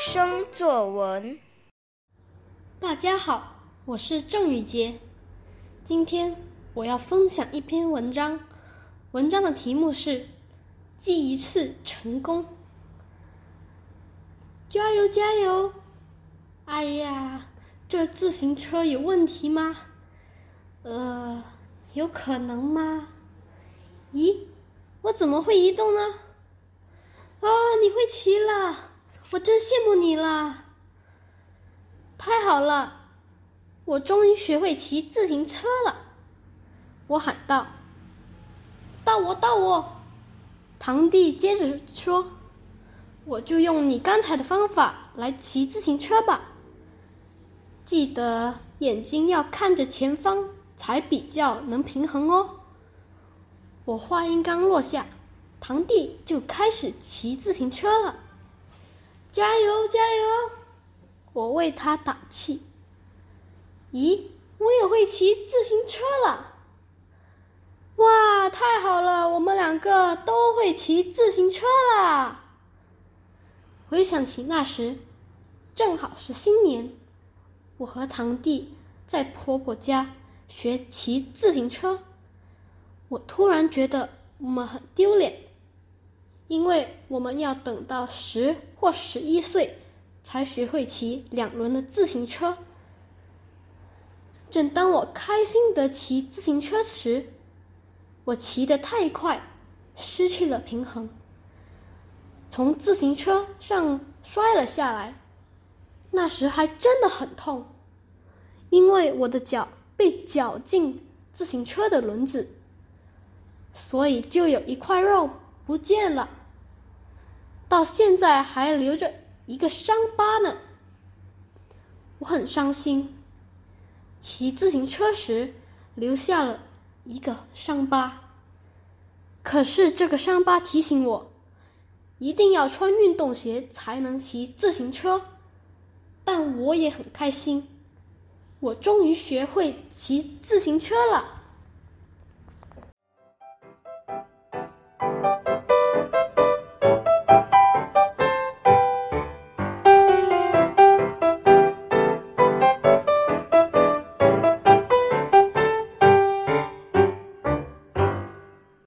生作文。大家好，我是郑宇杰，今天我要分享一篇文章，文章的题目是“记一次成功”。加油加油！哎呀，这自行车有问题吗？呃，有可能吗？咦，我怎么会移动呢？啊，你会骑了，我真羡慕你了。太好了，我终于学会骑自行车了！我喊道：“到我，到我！”堂弟接着说：“我就用你刚才的方法来骑自行车吧。记得眼睛要看着前方，才比较能平衡哦。”我话音刚落下，堂弟就开始骑自行车了。加油，加油！我为他打气。咦，我也会骑自行车了！哇，太好了，我们两个都会骑自行车了！回想起那时，正好是新年，我和堂弟在婆婆家学骑自行车。我突然觉得我们很丢脸，因为我们要等到十或十一岁才学会骑两轮的自行车。正当我开心的骑自行车时，我骑得太快，失去了平衡，从自行车上摔了下来。那时还真的很痛，因为我的脚被绞进自行车的轮子。所以就有一块肉不见了，到现在还留着一个伤疤呢。我很伤心，骑自行车时留下了一个伤疤。可是这个伤疤提醒我，一定要穿运动鞋才能骑自行车。但我也很开心，我终于学会骑自行车了。